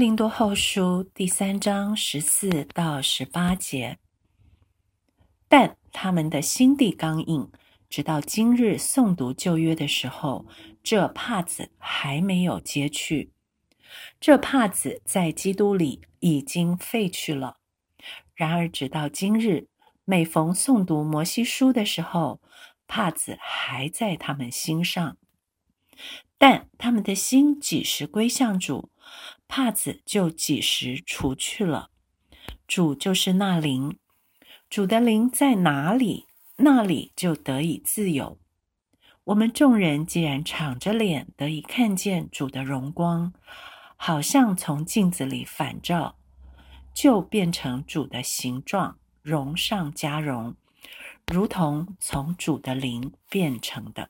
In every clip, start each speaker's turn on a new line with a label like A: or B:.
A: 林多后书第三章十四到十八节，但他们的心地刚硬，直到今日诵读旧约的时候，这帕子还没有揭去。这帕子在基督里已经废去了。然而，直到今日，每逢诵读摩西书的时候，帕子还在他们心上。但他们的心几时归向主，帕子就几时除去了。主就是那灵，主的灵在哪里，那里就得以自由。我们众人既然敞着脸得以看见主的荣光，好像从镜子里反照，就变成主的形状，荣上加荣，如同从主的灵变成的。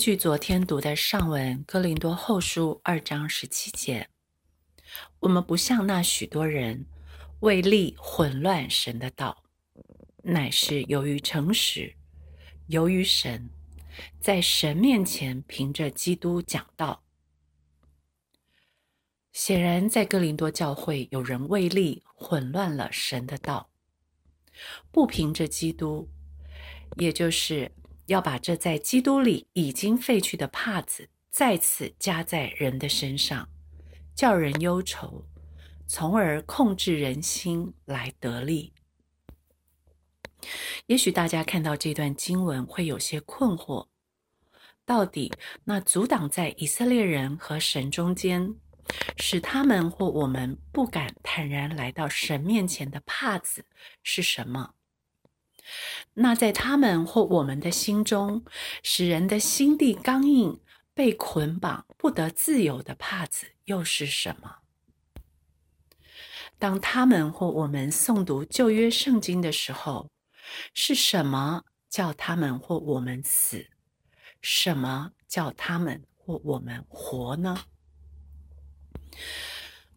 A: 据昨天读的上文《哥林多后书》二章十七节，我们不像那许多人为利混乱神的道，乃是由于诚实，由于神，在神面前凭着基督讲道。显然，在哥林多教会有人为利混乱了神的道，不凭着基督，也就是。要把这在基督里已经废去的帕子再次加在人的身上，叫人忧愁，从而控制人心来得利。也许大家看到这段经文会有些困惑：到底那阻挡在以色列人和神中间，使他们或我们不敢坦然来到神面前的帕子是什么？那在他们或我们的心中，使人的心地刚硬、被捆绑、不得自由的帕子又是什么？当他们或我们诵读旧约圣经的时候，是什么叫他们或我们死？什么叫他们或我们活呢？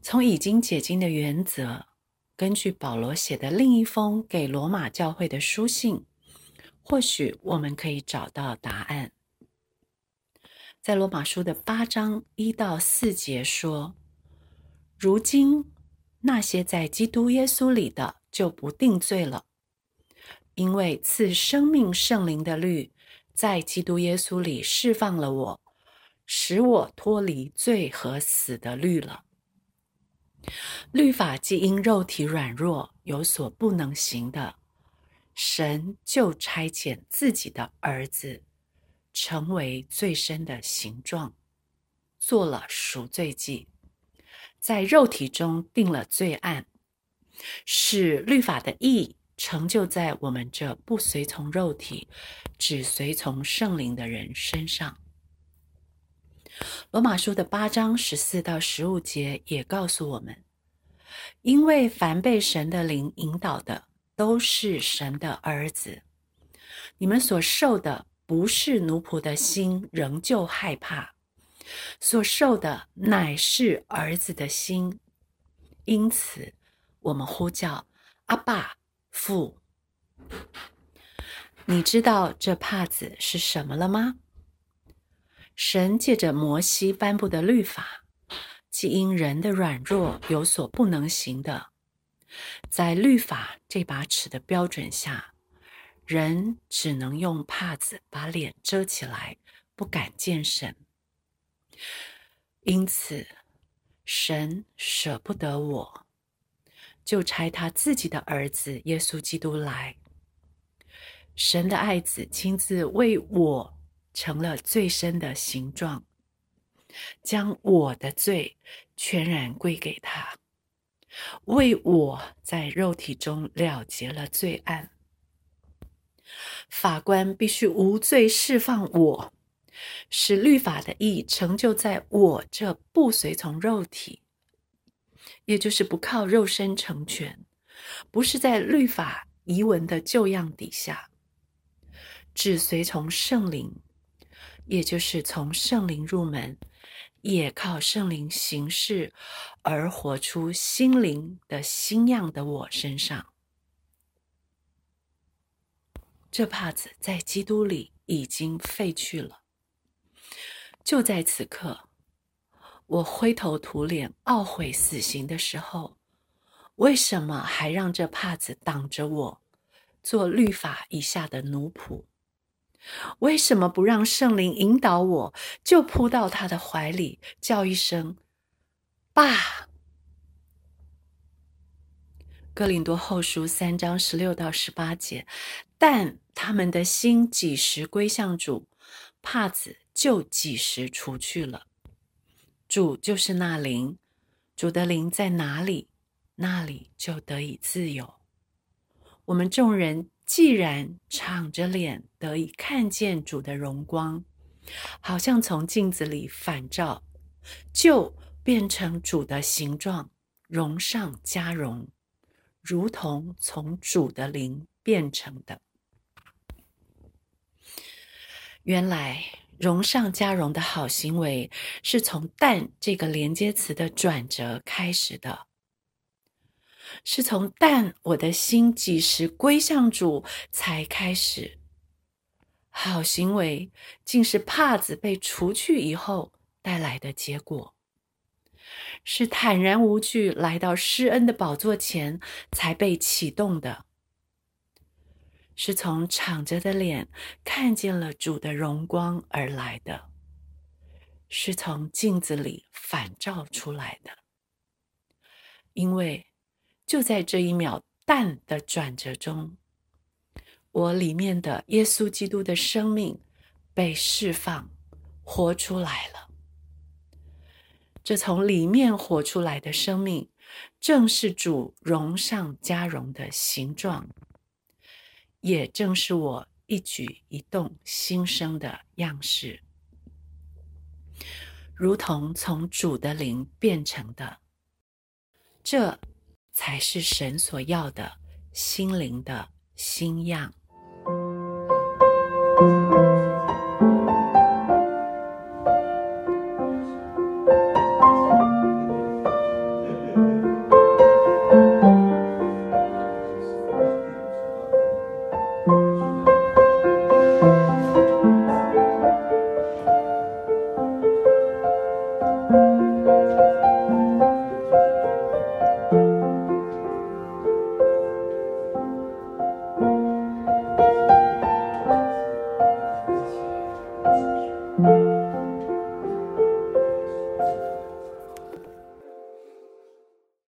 A: 从已经解经的原则。根据保罗写的另一封给罗马教会的书信，或许我们可以找到答案。在罗马书的八章一到四节说：“如今那些在基督耶稣里的就不定罪了，因为赐生命圣灵的律在基督耶稣里释放了我，使我脱离罪和死的律了。”律法既因肉体软弱有所不能行的，神就差遣自己的儿子，成为最深的形状，做了赎罪祭，在肉体中定了罪案，使律法的义成就在我们这不随从肉体，只随从圣灵的人身上。罗马书的八章十四到十五节也告诉我们，因为凡被神的灵引导的，都是神的儿子。你们所受的不是奴仆的心，仍旧害怕；所受的乃是儿子的心。因此，我们呼叫阿爸父。你知道这帕子是什么了吗？神借着摩西颁布的律法，既因人的软弱有所不能行的，在律法这把尺的标准下，人只能用帕子把脸遮起来，不敢见神。因此，神舍不得我，就差他自己的儿子耶稣基督来。神的爱子亲自为我。成了最深的形状，将我的罪全然归给他，为我在肉体中了结了罪案。法官必须无罪释放我，使律法的义成就在我这不随从肉体，也就是不靠肉身成全，不是在律法遗文的旧样底下，只随从圣灵，也就是从圣灵入门，也靠圣灵行事而活出心灵的新样的我身上。这帕子在基督里已经废去了。就在此刻，我灰头土脸、懊悔死刑的时候，为什么还让这帕子挡着我，做律法以下的奴仆？为什么不让圣灵引导我，就扑到他的怀里，叫一声“爸”？哥林多后书三章十六到十八节，但他们的心几时归向主，帕子就几时除去了。主就是那灵，主的灵在哪里，那里就得以自由。我们众人既然敞着脸得以看见主的荣光，好像从镜子里反照，就变成主的形状，荣上加荣。如同从主的灵变成的。原来荣上加荣的好行为，是从“但”这个连接词的转折开始的，是从“但我的心几时归向主”才开始。好行为竟是帕子被除去以后带来的结果。是坦然无惧来到施恩的宝座前才被启动的，是从敞着的脸看见了主的荣光而来的，是从镜子里反照出来的。因为就在这一秒淡的转折中，我里面的耶稣基督的生命被释放活出来了。这从里面活出来的生命，正是主荣上加荣的形状，也正是我一举一动心生的样式，如同从主的灵变成的。这才是神所要的心灵的新样。